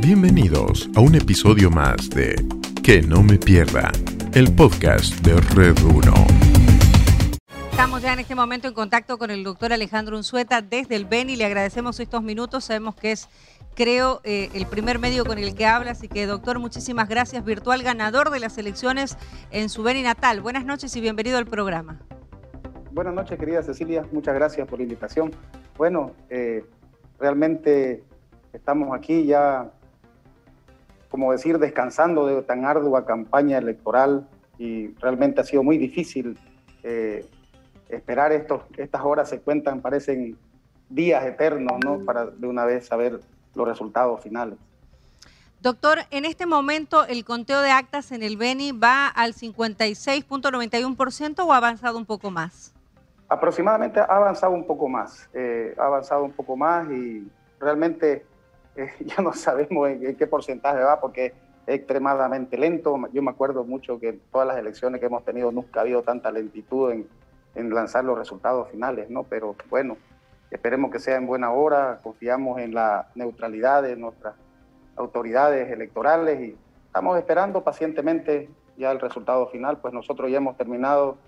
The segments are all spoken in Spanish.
Bienvenidos a un episodio más de Que no me pierda, el podcast de Red 1. Estamos ya en este momento en contacto con el doctor Alejandro Unzueta desde el Beni. Le agradecemos estos minutos. Sabemos que es, creo, eh, el primer medio con el que habla. Así que, doctor, muchísimas gracias. Virtual ganador de las elecciones en su Beni natal. Buenas noches y bienvenido al programa. Buenas noches, querida Cecilia. Muchas gracias por la invitación. Bueno, eh, realmente estamos aquí ya, como decir, descansando de tan ardua campaña electoral y realmente ha sido muy difícil. Eh, esperar estos, estas horas se cuentan, parecen días eternos, ¿no? Para de una vez saber los resultados finales. Doctor, en este momento el conteo de actas en el Beni va al 56.91% o ha avanzado un poco más? Aproximadamente ha avanzado un poco más, eh, ha avanzado un poco más y realmente eh, ya no sabemos en, qué porcentaje va porque es extremadamente lento. Yo me acuerdo mucho que en todas las elecciones que hemos tenido nunca ha habido tanta lentitud en, en lanzar los resultados finales, ¿no? Pero bueno, esperemos que sea en buena hora, confiamos en la neutralidad de nuestras autoridades electorales y estamos esperando pacientemente ya el resultado final, pues nosotros ya hemos terminado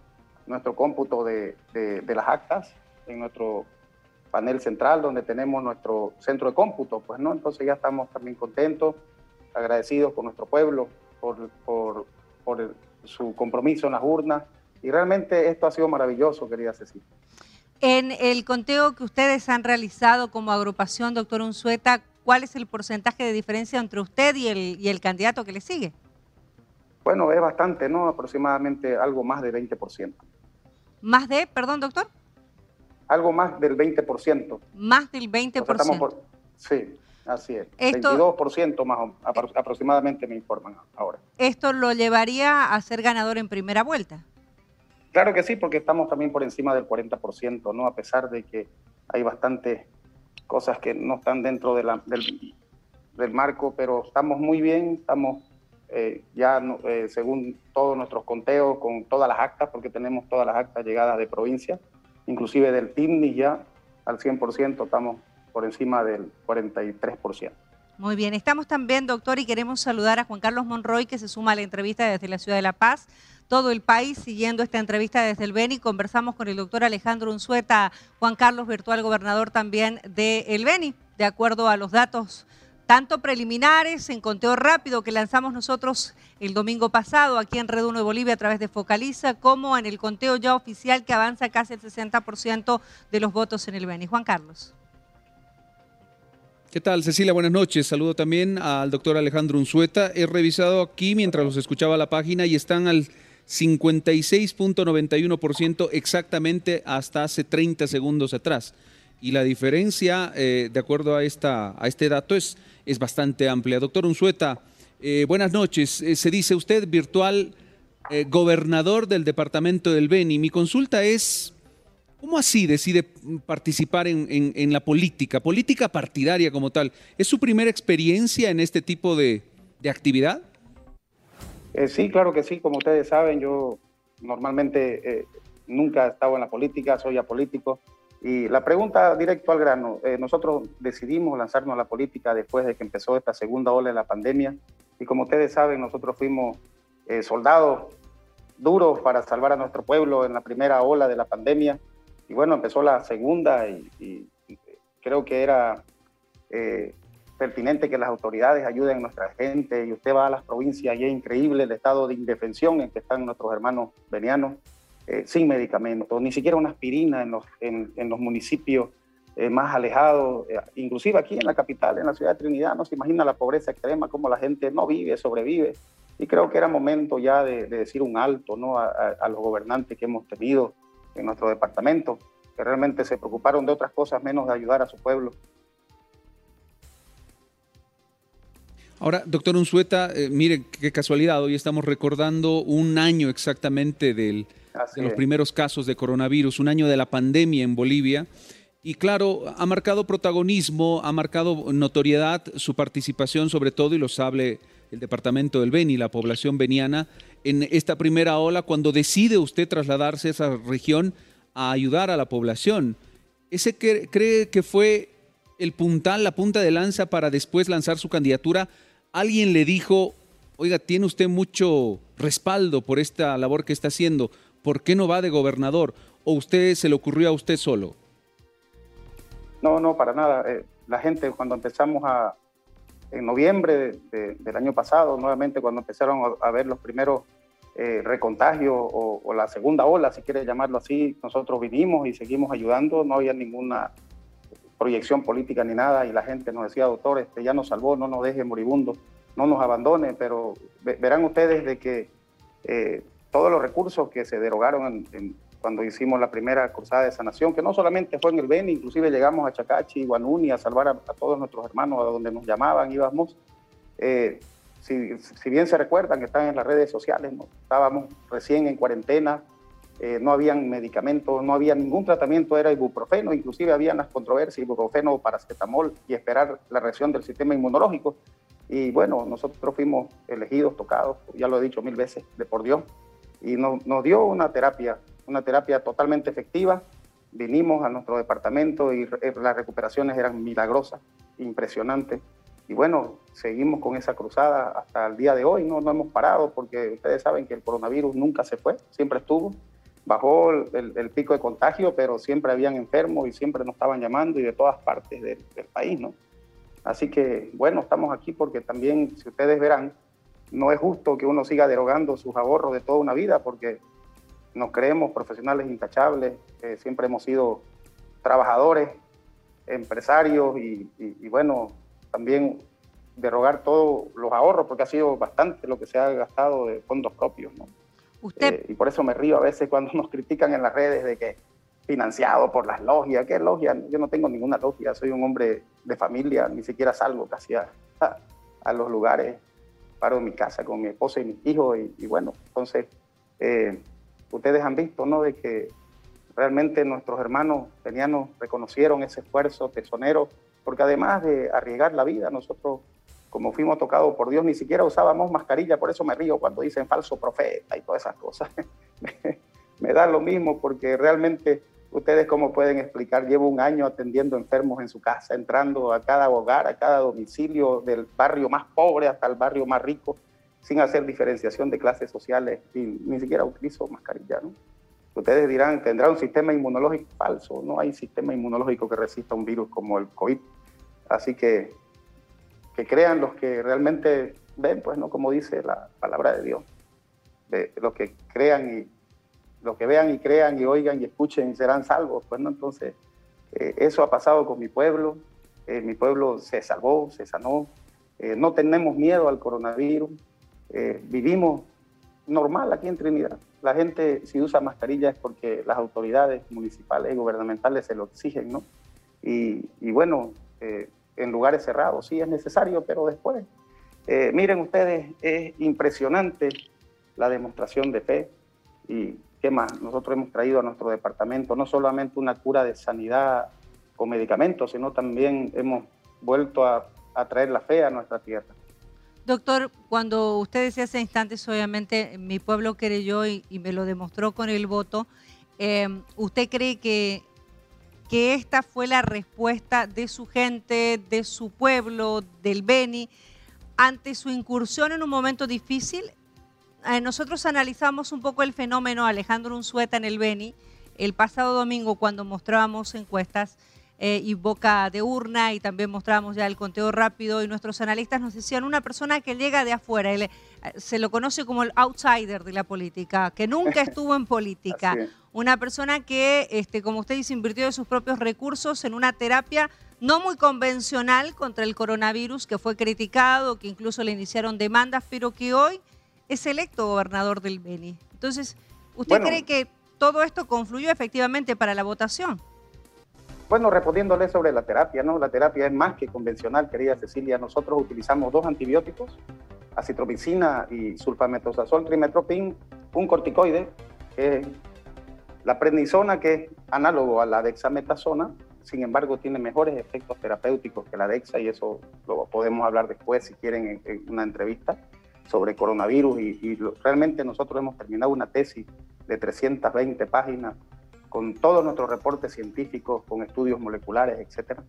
nuestro cómputo de, de, las actas en nuestro panel central donde tenemos nuestro centro de cómputo, pues no, entonces ya estamos también contentos, agradecidos con nuestro pueblo por, por, por su compromiso en las urnas y realmente esto ha sido maravilloso, querida Cecilia. En el conteo que ustedes han realizado como agrupación, doctor Unzueta, ¿cuál es el porcentaje de diferencia entre usted y el, y el candidato que le sigue? Bueno, es bastante, ¿no? Aproximadamente algo más de 20%. ¿Más de, perdón, doctor? Algo más del 20%. Más del 20%. por, sí, así es. 22% más aproximadamente me informan ahora. ¿Esto lo llevaría a ser ganador en primera vuelta? Claro que sí, porque estamos también por encima del 40%, ¿no? A pesar de que hay bastantes cosas que no están dentro de la, del, del, marco, pero estamos muy bien, estamos eh, ya eh, según todos nuestros conteos con todas las actas, porque tenemos todas las actas llegadas de provincia, inclusive del TIMNI ya al 100%, estamos por encima del 43%. Muy bien, estamos también, doctor, y queremos saludar a Juan Carlos Monroy, que se suma a la entrevista desde la ciudad de La Paz todo el país siguiendo esta entrevista desde el Beni. Conversamos con el doctor Alejandro Unzueta, Juan Carlos, virtual gobernador también de el Beni, de acuerdo a los datos tanto preliminares en conteo rápido que lanzamos nosotros el domingo pasado aquí en Red 1 de Bolivia a través de Focaliza, como en el conteo ya oficial que avanza casi el 60% de los votos en el Beni. Juan Carlos. ¿Qué tal, Cecilia? Buenas noches. Saludo también al doctor Alejandro Unzueta. He revisado aquí mientras los escuchaba la página y están al 56.91% exactamente hasta hace 30 segundos atrás. Y la diferencia, eh, de acuerdo a, esta, a este dato, es, es bastante amplia. Doctor Unzueta, eh, buenas noches. Eh, se dice usted virtual gobernador del departamento del Beni. Mi consulta es, ¿cómo así decide participar en, en, la política, política partidaria como tal? ¿Es su primera experiencia en este tipo de, de actividad? Sí, claro que sí. Como ustedes saben, yo normalmente nunca he estado en la política, soy apolítico. Y la pregunta directo al grano, eh, nosotros decidimos lanzarnos a la política después de que empezó esta segunda ola de la pandemia. Y como ustedes saben, nosotros fuimos soldados duros para salvar a nuestro pueblo en la primera ola de la pandemia. Y bueno, empezó la segunda y, creo que era pertinente que las autoridades ayuden a nuestra gente y usted va a las provincias y es increíble el estado de indefensión en que están nuestros hermanos venianos eh, sin medicamentos, ni siquiera una aspirina en los, en, los municipios eh, más alejados, eh, inclusive aquí en la capital, en la ciudad de Trinidad, no se imagina la pobreza extrema, cómo la gente no vive, sobrevive. Y creo que era momento ya de, decir un alto ¿no? a, a los gobernantes que hemos tenido en nuestro departamento, que realmente se preocuparon de otras cosas menos de ayudar a su pueblo. Ahora, doctor Unzueta, eh, mire qué casualidad, hoy estamos recordando un año exactamente del, de los primeros casos de coronavirus, un año de la pandemia en Bolivia. Y claro, ha marcado protagonismo, ha marcado notoriedad su participación sobre todo, y lo sabe el departamento del Beni, la población beniana, en esta primera ola, cuando decide usted trasladarse a esa región a ayudar a la población. ¿Ese cree que fue el puntal, la punta de lanza para después lanzar su candidatura? ¿Alguien le dijo, oiga, tiene usted mucho respaldo por esta labor que está haciendo, ¿por qué no va de gobernador? ¿O usted se le ocurrió a usted solo? No, no, para nada. Eh, la gente cuando empezamos a, en noviembre del año pasado, nuevamente cuando empezaron a, ver los primeros eh, recontagios o, la segunda ola, si quieres llamarlo así, nosotros vinimos y seguimos ayudando, no había ninguna proyección política ni nada y la gente nos decía, doctor, este, ya nos salvó, no nos deje moribundos no nos abandone, pero verán ustedes de que eh, todos los recursos que se derogaron cuando hicimos la primera cruzada de sanación, que no solamente fue en el Beni, inclusive llegamos a Chacachi, Guanuni, a salvar a, todos nuestros hermanos a donde nos llamaban, íbamos. Eh, si, bien se recuerdan que están en las redes sociales, estábamos recién en cuarentena, eh, no habían medicamentos, no había ningún tratamiento, era ibuprofeno, inclusive había las controversias, ibuprofeno, paracetamol y esperar la reacción del sistema inmunológico. Y bueno, nosotros fuimos elegidos, tocados, ya lo he dicho mil veces, de por Dios, y nos, dio una terapia, una terapia totalmente efectiva. Vinimos a nuestro departamento y las recuperaciones eran milagrosas, impresionantes. Y bueno, seguimos con esa cruzada hasta el día de hoy, no, no hemos parado porque ustedes saben que el coronavirus nunca se fue, siempre estuvo. Bajó el, pico de contagio, pero siempre habían enfermos y siempre nos estaban llamando y de todas partes del, país, ¿no? Así que, bueno, estamos aquí porque también, si ustedes verán, no es justo que uno siga derogando sus ahorros de toda una vida porque nos creemos profesionales intachables, siempre hemos sido trabajadores, empresarios y, bueno, también derogar todos los ahorros porque ha sido bastante lo que se ha gastado de fondos propios. ¿no? Eh, y por eso me río a veces cuando nos critican en las redes de que financiado por las logias. ¿Qué logia? Yo no tengo ninguna logia, soy un hombre de familia, ni siquiera salgo casi a, los lugares, paro en mi casa con mi esposa y mis hijos y, bueno, entonces eh, ustedes han visto, ¿no? De que realmente nuestros hermanos kenianos reconocieron ese esfuerzo tesonero, porque además de arriesgar la vida, nosotros como fuimos tocados por Dios, ni siquiera usábamos mascarilla, por eso me río cuando dicen falso profeta y todas esas cosas. me da lo mismo porque realmente ¿Ustedes cómo pueden explicar? Llevo un año atendiendo enfermos en su casa, entrando a cada hogar, a cada domicilio, del barrio más pobre hasta el barrio más rico, sin hacer diferenciación de clases sociales y ni siquiera utilizo mascarilla. ¿no? Ustedes dirán, ¿tendrá un sistema inmunológico falso? No hay sistema inmunológico que resista un virus como el COVID. Así que que crean los que realmente ven, pues, ¿no? Como dice la palabra de Dios. De los que crean y los que vean y crean y oigan y escuchen serán salvos. Pues no, entonces eh, eso ha pasado con mi pueblo. Eh, mi pueblo se salvó, se sanó. Eh, no tenemos miedo al coronavirus. vivimos normal aquí en Trinidad. La gente si usa mascarilla es porque las autoridades municipales y gubernamentales se lo exigen, ¿no? Y, y bueno, en lugares cerrados sí es necesario, pero después, miren ustedes, es impresionante la demostración de fe y ¿Qué más? Nosotros hemos traído a nuestro departamento no solamente una cura de sanidad con medicamentos, sino también hemos vuelto a, traer la fe a nuestra tierra. Doctor, cuando usted decía hace instantes, obviamente mi pueblo creyó y, y me lo demostró con el voto, eh, ¿usted cree que, que esta fue la respuesta de su gente, de su pueblo, del Beni, ante su incursión en un momento difícil? Eh, nosotros analizamos un poco el fenómeno Alejandro Unzueta en el Beni el pasado domingo cuando mostrábamos encuestas eh, y boca de urna y también mostrábamos ya el conteo rápido y nuestros analistas nos decían una persona que llega de afuera, eh, se lo conoce como el outsider de la política, que nunca estuvo en política, una persona que, este, como usted dice, invirtió de sus propios recursos en una terapia no muy convencional contra el coronavirus, que fue criticado, que incluso le iniciaron demandas, pero que hoy es electo gobernador del Beni. Entonces, ¿usted cree que todo esto confluyó efectivamente para la votación? Bueno, respondiéndole sobre la terapia, ¿no? La terapia es más que convencional, querida Cecilia. Nosotros utilizamos dos antibióticos, acitromicina y sulfametosazol trimetropin, un corticoide, que es la prednisona, que es análogo a la dexametasona, sin embargo tiene mejores efectos terapéuticos que la dexa y eso lo podemos hablar después si quieren en una entrevista sobre coronavirus y, realmente nosotros hemos terminado una tesis de 320 páginas con todos nuestros reportes científicos, con estudios moleculares, etcétera,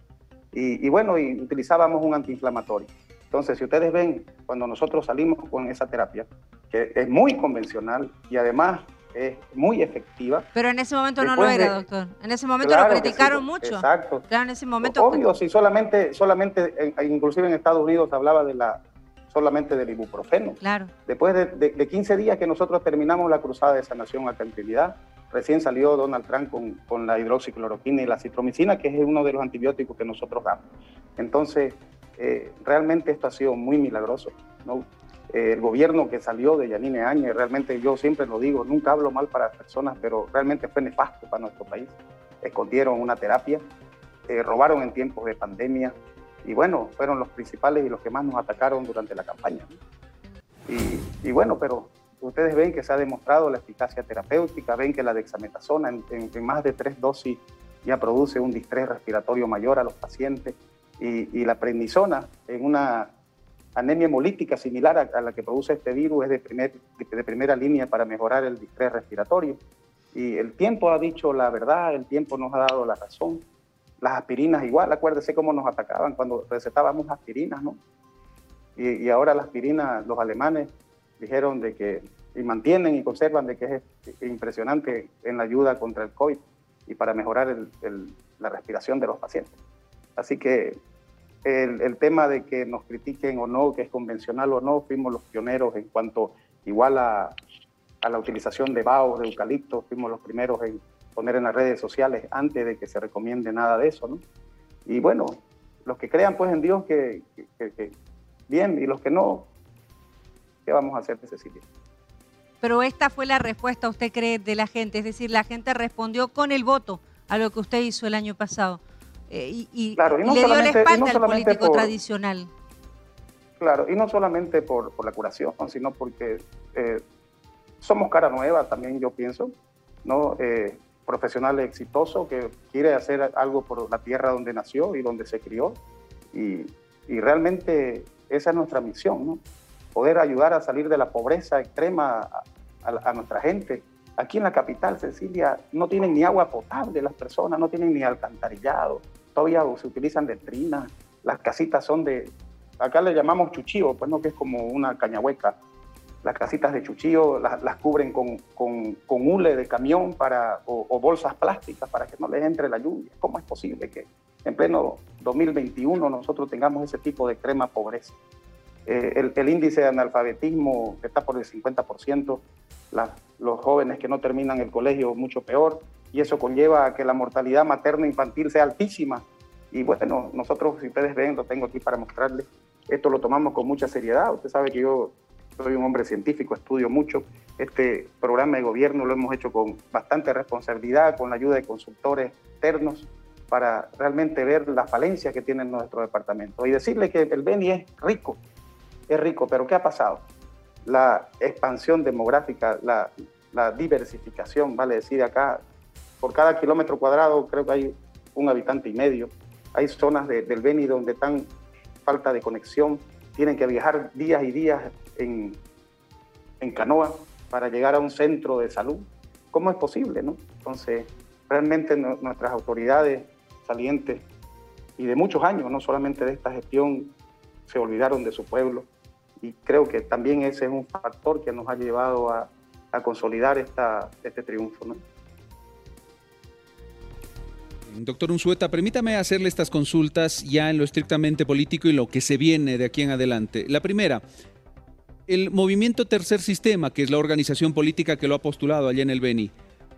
Y, bueno, y utilizábamos un antiinflamatorio. Entonces, si ustedes ven, cuando nosotros salimos con esa terapia, que es muy convencional y además es muy efectiva. Pero en ese momento no lo era, doctor. En ese momento lo criticaron mucho. Exacto. Claro, en ese momento. Obvio, si solamente, solamente, inclusive en Estados Unidos hablaba de la solamente del ibuprofeno. Claro. Después de, de, 15 días que nosotros terminamos la cruzada de sanación a tranquilidad, recién salió Donald Trump con, con, la hidroxicloroquina y la citromicina, que es uno de los antibióticos que nosotros damos. Entonces, eh, realmente esto ha sido muy milagroso. ¿no? Eh, el gobierno que salió de Yanine Áñez, realmente yo siempre lo digo, nunca hablo mal para las personas, pero realmente fue nefasto para nuestro país. Escondieron una terapia, eh, robaron en tiempos de pandemia y bueno, fueron los principales y los que más nos atacaron durante la campaña. Y, bueno, pero ustedes ven que se ha demostrado la eficacia terapéutica, ven que la dexametasona en, en, más de tres dosis ya produce un distrés respiratorio mayor a los pacientes y, y la prednisona en una anemia hemolítica similar a, la que produce este virus es de, primer, de, primera línea para mejorar el distrés respiratorio. Y el tiempo ha dicho la verdad, el tiempo nos ha dado la razón. Las aspirinas igual, acuérdese cómo nos atacaban cuando recetábamos aspirinas, ¿no? Y, y ahora las aspirinas, los alemanes dijeron de que, y mantienen y conservan de que es impresionante en la ayuda contra el COVID y para mejorar el, la respiración de los pacientes. Así que el, tema de que nos critiquen o no, que es convencional o no, fuimos los pioneros en cuanto igual a, a la utilización de baos, de eucalipto, fuimos los primeros en poner en las redes sociales antes de que se recomiende nada de eso, ¿no? Y bueno, los que crean pues en Dios que, que, bien, y los que no, ¿qué vamos a hacer, Cecilia? Pero esta fue la respuesta, ¿usted cree, de la gente? Es decir, la gente respondió con el voto a lo que usted hizo el año pasado. Eh, y, le dio la espalda al político tradicional. Claro, y no solamente por, por la curación, sino porque eh, somos cara nueva también, yo pienso, ¿no? Eh, profesional exitoso que quiere hacer algo por la tierra donde nació y donde se crió. Y, y realmente esa es nuestra misión, ¿no? Poder ayudar a salir de la pobreza extrema a, nuestra gente. Aquí en la capital, Cecilia, no tienen ni agua potable las personas, no tienen ni alcantarillado, todavía se utilizan letrinas, las casitas son de, acá le llamamos chuchío, pues no que es como una cañahueca. Las casitas de chuchío las, cubren con, con, con, hule de camión para, o, bolsas plásticas para que no les entre la lluvia. ¿Cómo es posible que en pleno 2021 nosotros tengamos ese tipo de crema pobreza? Eh, el, el, índice de analfabetismo está por el 50%, los jóvenes que no terminan el colegio mucho peor, y eso conlleva a que la mortalidad materno-infantil sea altísima. Y bueno, nosotros, si ustedes ven, lo tengo aquí para mostrarles, esto lo tomamos con mucha seriedad. Usted sabe que yo soy un hombre científico, estudio mucho. Este programa de gobierno lo hemos hecho con bastante responsabilidad, con la ayuda de consultores externos, para realmente ver la falencia que tiene nuestro departamento. Y decirle que el Beni es rico, es rico, pero ¿qué ha pasado? La expansión demográfica, la, diversificación, vale decir acá, por cada kilómetro cuadrado creo que hay un habitante y medio. Hay zonas del Beni donde están falta de conexión, tienen que viajar días y días en, en canoa para llegar a un centro de salud. ¿Cómo es posible? No? Entonces, realmente nuestras autoridades salientes y de muchos años, no solamente de esta gestión, se olvidaron de su pueblo. Y creo que también ese es un factor que nos ha llevado a, consolidar esta, este triunfo. ¿no? Doctor Unzueta, permítame hacerle estas consultas ya en lo estrictamente político y lo que se viene de aquí en adelante. La primera, el movimiento Tercer Sistema, que es la organización política que lo ha postulado allá en el Beni,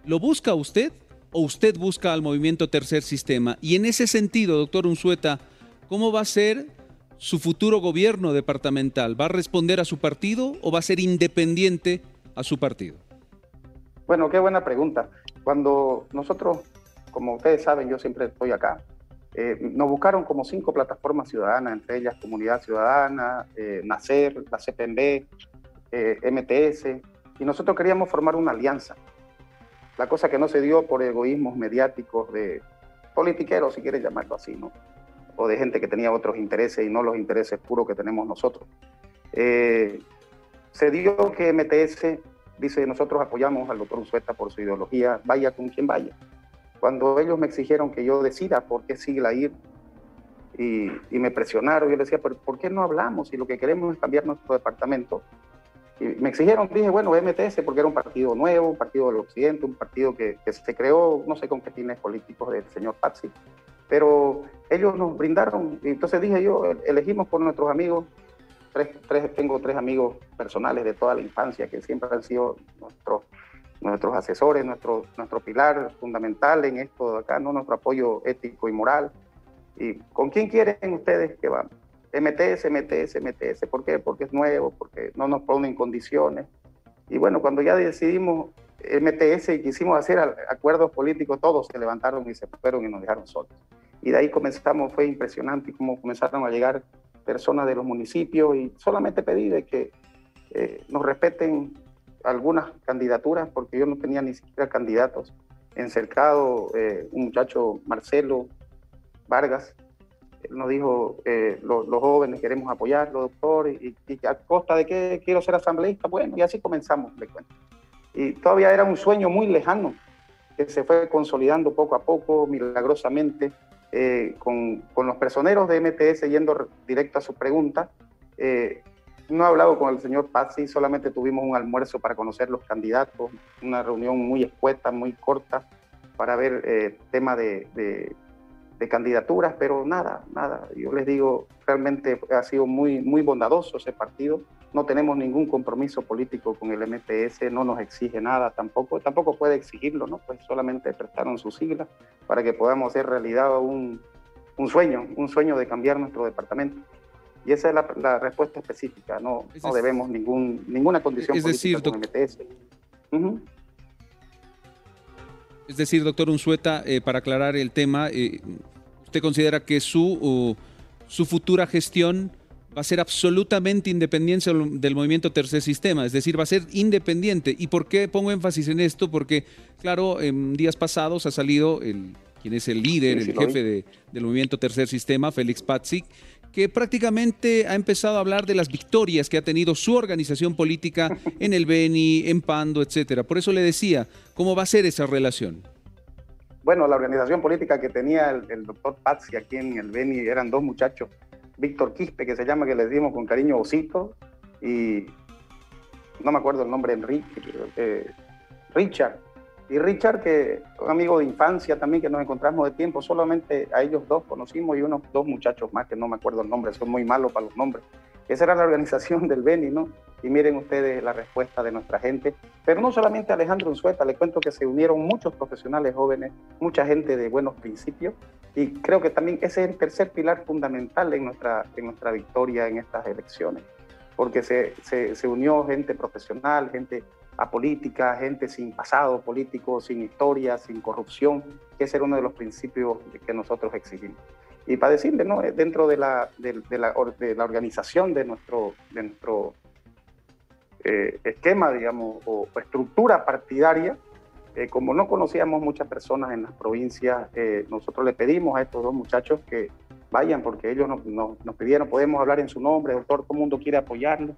¿lo busca usted o usted busca al movimiento Tercer Sistema? Y en ese sentido, doctor Unzueta, ¿cómo va a ser su futuro gobierno departamental? ¿Va a responder a su partido o va a ser independiente a su partido? Bueno, qué buena pregunta. Cuando nosotros como ustedes saben, yo siempre estoy acá. Eh, nos buscaron como cinco plataformas ciudadanas, entre ellas Comunidad Ciudadana, eh, NACER, la CPMB, eh, MTS, y nosotros queríamos formar una alianza. La cosa que no se dio por egoísmos mediáticos de politiqueros, si quieres llamarlo así, ¿no? O de gente que tenía otros intereses y no los intereses puros que tenemos nosotros. se dio que MTS dice, nosotros apoyamos al doctor Usueta por su ideología, vaya con quien vaya. Cuando ellos me exigieron que yo decida por qué sigla ir, y, me presionaron. Yo les decía, ¿por, ¿por qué no hablamos? Si lo que queremos es cambiar nuestro departamento. Y me exigieron, dije, bueno, MTS, porque era un partido nuevo, un partido del occidente, un partido que, que se creó, no sé con qué fines políticos del señor Pazzi, pero ellos nos brindaron, y entonces dije yo, elegimos por nuestros amigos, tres, tres, tengo tres amigos personales de toda la infancia que siempre han sido nuestros, nuestros asesores, nuestro, nuestro pilar fundamental en esto de acá, ¿no? nuestro apoyo ético y moral. ¿Y con quién quieren ustedes que vamos? MTS, MTS, MTS. ¿Por qué? Porque es nuevo, porque no nos ponen condiciones. Y bueno, cuando ya decidimos MTS y quisimos hacer acuerdos políticos, todos se levantaron y se fueron y nos dejaron solos. Y de ahí comenzamos, fue impresionante cómo comenzaron a llegar personas de los municipios y solamente pedí de que eh, nos respeten algunas candidaturas, porque yo no tenía ni siquiera candidatos. En Cercado, eh, un muchacho, Marcelo Vargas, nos dijo, eh, los, jóvenes queremos apoyarlo, doctor, y, a costa de que quiero ser asambleísta, bueno, y así comenzamos, le cuento. Y todavía era un sueño muy lejano, que se fue consolidando poco a poco, milagrosamente, eh, con, los personeros de MTS, yendo directo a su pregunta. Eh, no he hablado con el señor Pazzi, solamente tuvimos un almuerzo para conocer los candidatos, una reunión muy escueta, muy corta, para ver eh, tema de, de candidaturas, pero nada, nada. Yo les digo, realmente ha sido muy, muy bondadoso ese partido. No tenemos ningún compromiso político con el MTS, no nos exige nada tampoco, tampoco puede exigirlo, ¿no? Pues solamente prestaron sus siglas para que podamos hacer realidad un, un sueño, un sueño de cambiar nuestro departamento. Y esa es la, respuesta específica, no, no debemos ningún, ninguna condición es política decir, con MTS. Es decir, doctor Unzueta, eh, para aclarar el tema, eh, ¿usted considera que su, su futura gestión va a ser absolutamente independiente del movimiento Tercer Sistema, es decir, va a ser independiente. ¿Y por qué pongo énfasis en esto? Porque, claro, en días pasados ha salido el, quien es el líder, el jefe del movimiento Tercer Sistema, Félix Patzik, que prácticamente ha empezado a hablar de las victorias que ha tenido su organización política en el Beni, en Pando, etcétera. Por eso le decía, ¿cómo va a ser esa relación? Bueno, la organización política que tenía el, doctor Pazzi aquí en el Beni eran dos muchachos, Víctor Quispe, que se llama, que les dimos con cariño Osito, y no me acuerdo el nombre, Enrique, eh, Richard, y Richard, que un amigo de infancia también, que nos encontramos de tiempo, solamente a ellos dos conocimos y unos dos muchachos más, que no me acuerdo el nombre, son muy malos para los nombres. Esa era la organización del Beni, ¿no? Y miren ustedes la respuesta de nuestra gente. Pero no solamente Alejandro Unzueta, le cuento que se unieron muchos profesionales jóvenes, mucha gente de buenos principios. Y creo que también ese es el tercer pilar fundamental en nuestra, en nuestra victoria en estas elecciones. Porque se, se, se unió gente profesional, gente apolítica, gente sin pasado político, sin historia, sin corrupción, que ese era uno de los principios que nosotros exigimos. Y para decirle, ¿no? dentro de la, de, la, organización de nuestro, de nuestro eh, esquema, digamos, o, estructura partidaria, eh, como no conocíamos muchas personas en las provincias, eh, nosotros le pedimos a estos dos muchachos que vayan, porque ellos nos, nos, pidieron, podemos hablar en su nombre, doctor, todo el mundo quiere apoyarlo.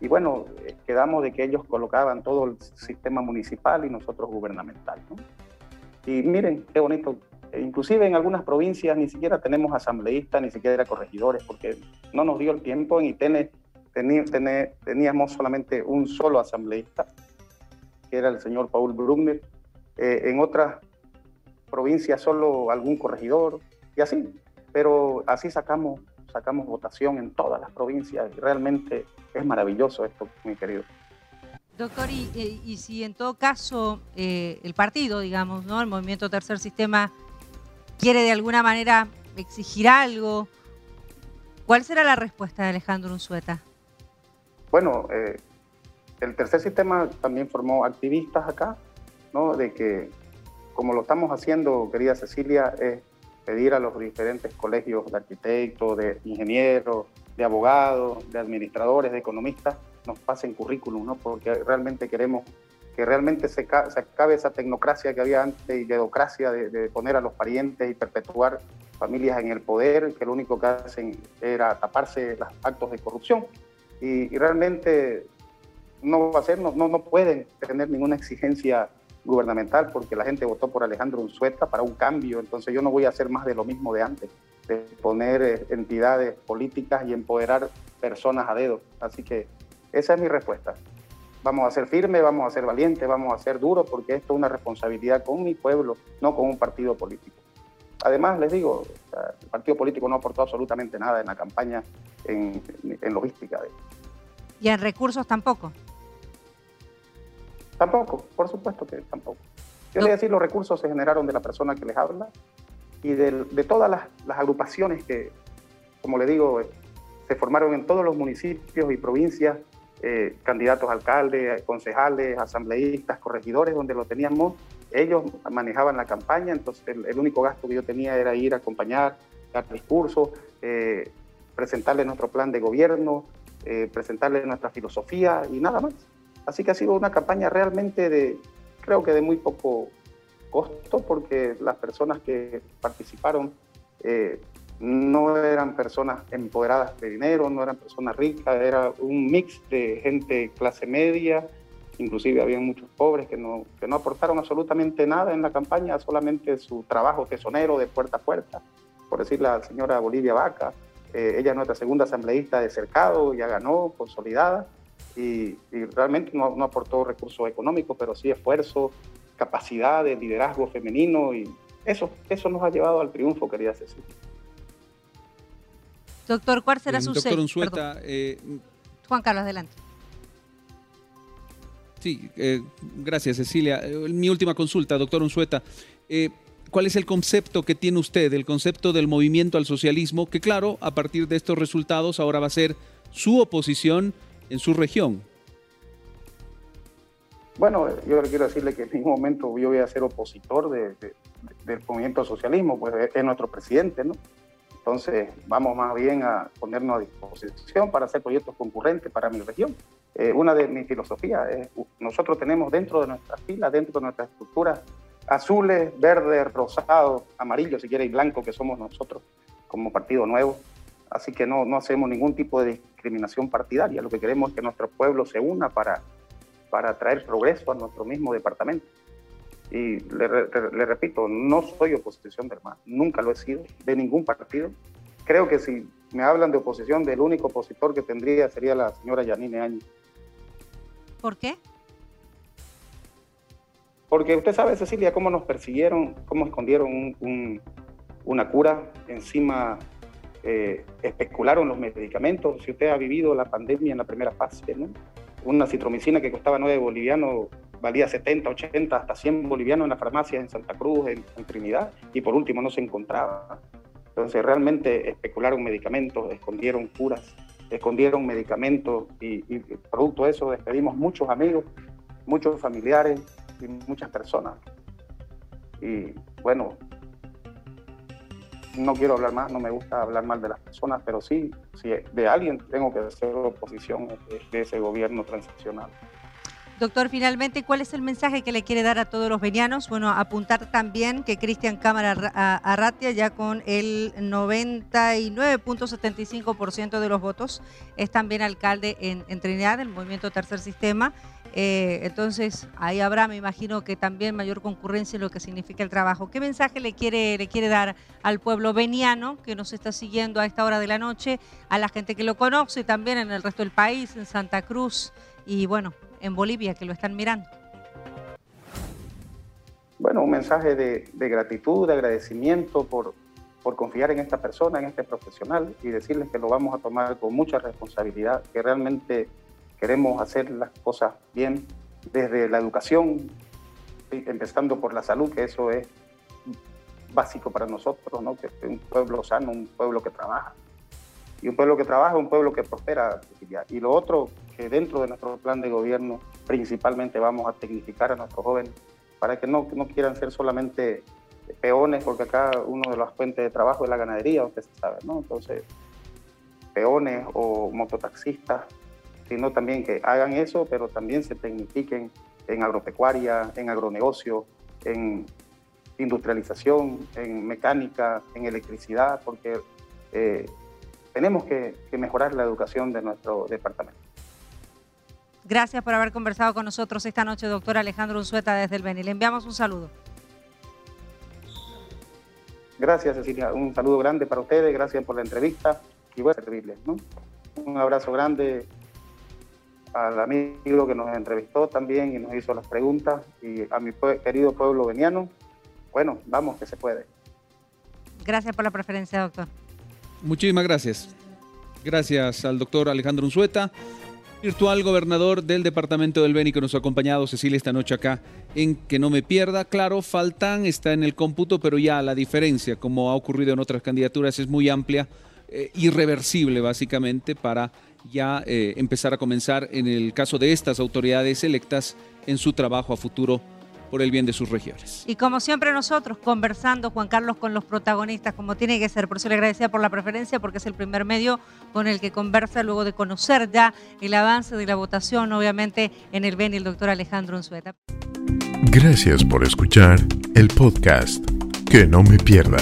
Y bueno, quedamos de que ellos colocaban todo el sistema municipal y nosotros gubernamental. Y miren, qué bonito. E inclusive en algunas provincias ni siquiera tenemos asambleístas, ni siquiera corregidores, porque no nos dio el tiempo. En Itene teníamos solamente un solo asambleísta, que era el señor Paul Brugner. Eh, en otras provincias solo algún corregidor, y así. Pero así sacamos sacamos votación en todas las provincias y realmente es maravilloso esto, mi querido. Doctor, y, si en todo caso eh, el partido, digamos, ¿no? el movimiento Tercer Sistema quiere de alguna manera exigir algo, ¿cuál será la respuesta de Alejandro Unzueta? Bueno, eh, el Tercer Sistema también formó activistas acá, ¿no? de que como lo estamos haciendo, querida Cecilia, es pedir a los diferentes colegios de arquitectos, de ingenieros, de abogados, de administradores, de economistas, nos pasen currículum, ¿no? porque realmente queremos que realmente se, acabe esa tecnocracia que había antes y dedocracia de, de, poner a los parientes y perpetuar familias en el poder, que lo único que hacen era taparse los actos de corrupción. Y, realmente no va a ser, no, no, no pueden tener ninguna exigencia gubernamental porque la gente votó por Alejandro Unzueta para un cambio, entonces yo no voy a hacer más de lo mismo de antes, de poner eh, entidades políticas y empoderar personas a dedo. Así que esa es mi respuesta. Vamos a ser firmes, vamos a ser valientes, vamos a ser duros porque esto es una responsabilidad con mi pueblo, no con un partido político. Además, les digo, el partido político no aportó absolutamente nada en la campaña en, en logística. ¿Y en recursos tampoco? Tampoco, por supuesto que tampoco. Yo le voy a decir, los recursos se generaron de la persona que les habla y de, todas las, agrupaciones que, como le digo, se formaron en todos los municipios y provincias, eh, candidatos a alcaldes, concejales, asambleístas, corregidores, donde lo teníamos, ellos manejaban la campaña, entonces el, único gasto que yo tenía era ir a acompañar, dar discursos, eh, presentarle nuestro plan de gobierno, presentarle nuestra filosofía y nada más. Así que ha sido una campaña realmente de, creo que de muy poco costo, porque las personas que participaron eh, no eran personas empoderadas de dinero, no eran personas ricas, era un mix de gente clase media, inclusive había muchos pobres que no, que no aportaron absolutamente nada en la campaña, solamente su trabajo tesonero de puerta a puerta. Por decir la señora Bolivia Vaca, eh, ella es nuestra segunda asambleísta de cercado, ya ganó, consolidada, y, realmente no, no, aportó recursos económicos, pero sí esfuerzo, capacidad de liderazgo femenino y eso, eso nos ha llevado al triunfo, querida Cecilia. Doctor, ¿cuál será su Doctor Unzueta, eh, Juan Carlos, adelante. Sí, eh, gracias Cecilia. Eh, mi última consulta, doctor Unzueta. ¿Cuál es el concepto que tiene usted, el concepto del movimiento al socialismo, que claro, a partir de estos resultados ahora va a ser su oposición en su región? Bueno, yo quiero decirle que en ningún momento yo voy a ser opositor del movimiento socialismo, pues es nuestro presidente, ¿no? Entonces, vamos más bien a ponernos a disposición para hacer proyectos concurrentes para mi región. Eh, una de mis filosofías es, nosotros tenemos dentro de nuestras filas, dentro de nuestras estructuras, azules, verdes, rosados, amarillos, si quiere, y blancos, que somos nosotros como partido nuevo. Así que no, no hacemos ningún tipo de discriminación partidaria. Lo que queremos es que nuestro pueblo se una para, para traer progreso a nuestro mismo departamento. Y le, repito, no soy oposición del MAS, nunca lo he sido, de ningún partido. Creo que si me hablan de oposición, del único opositor que tendría sería la señora Yanine Áñez. ¿Por qué? Porque usted sabe, Cecilia, cómo nos persiguieron, cómo escondieron una cura encima eh, especularon los medicamentos. Si usted ha vivido la pandemia en la primera fase, una citromicina que costaba 9 bolivianos valía 70, 80, hasta 100 bolivianos en las farmacias en Santa Cruz, en, Trinidad, y por último no se encontraba. Entonces realmente especularon medicamentos, escondieron curas, escondieron medicamentos y, producto de eso despedimos muchos amigos, muchos familiares y muchas personas. Y bueno, no quiero hablar más, no me gusta hablar mal de las personas, pero sí, si de alguien tengo que hacer oposición de, ese gobierno transicional. Doctor, finalmente, ¿cuál es el mensaje que le quiere dar a todos los venianos? Bueno, apuntar también que Cristian Cámara Arratia, ya con el 99.75% de los votos, es también alcalde en, en Trinidad, del Movimiento Tercer Sistema, eh, entonces, ahí habrá, me imagino que también mayor concurrencia en lo que significa el trabajo. ¿Qué mensaje le quiere, le quiere dar al pueblo veniano que nos está siguiendo a esta hora de la noche, a la gente que lo conoce también en el resto del país, en Santa Cruz y bueno, en Bolivia, que lo están mirando? Bueno, un mensaje de, gratitud, de agradecimiento por, por confiar en esta persona, en este profesional y decirles que lo vamos a tomar con mucha responsabilidad, que realmente queremos hacer las cosas bien desde la educación, empezando por la salud, que eso es básico para nosotros, ¿no? que es un pueblo sano, un pueblo que trabaja. Y un pueblo que trabaja, un pueblo que prospera. Y lo otro, que dentro de nuestro plan de gobierno principalmente vamos a tecnificar a nuestros jóvenes para que no, no quieran ser solamente peones, porque acá uno de las fuentes de trabajo es la ganadería, usted sabe, ¿no? Entonces, peones o mototaxistas sino también que hagan eso, pero también se tecnifiquen en agropecuaria, en agronegocio, en industrialización, en mecánica, en electricidad, porque eh, tenemos que, mejorar la educación de nuestro departamento. Gracias por haber conversado con nosotros esta noche, doctor Alejandro Unzueta, desde el Beni. Le enviamos un saludo. Gracias, Cecilia. Un saludo grande para ustedes. Gracias por la entrevista y voy a servirles. Un abrazo grande al amigo que nos entrevistó también y nos hizo las preguntas y a mi querido pueblo veniano. Bueno, vamos que se puede. Gracias por la preferencia, doctor. Muchísimas gracias. Gracias al doctor Alejandro Unzueta, virtual gobernador del departamento del Beni que nos ha acompañado, Cecilia, esta noche acá en Que No Me Pierda. Claro, faltan, está en el cómputo, pero ya la diferencia, como ha ocurrido en otras candidaturas, es muy amplia, eh, irreversible básicamente, para ya eh, empezar a comenzar, en el caso de estas autoridades electas, en su trabajo a futuro por el bien de sus regiones. Y como siempre nosotros, conversando, Juan Carlos, con los protagonistas, como tiene que ser. Por eso le agradecía por la preferencia, porque es el primer medio con el que conversa luego de conocer ya el avance de la votación, obviamente, en el BEN y el doctor Alejandro Unzueta. Gracias por escuchar el podcast Que no me pierda.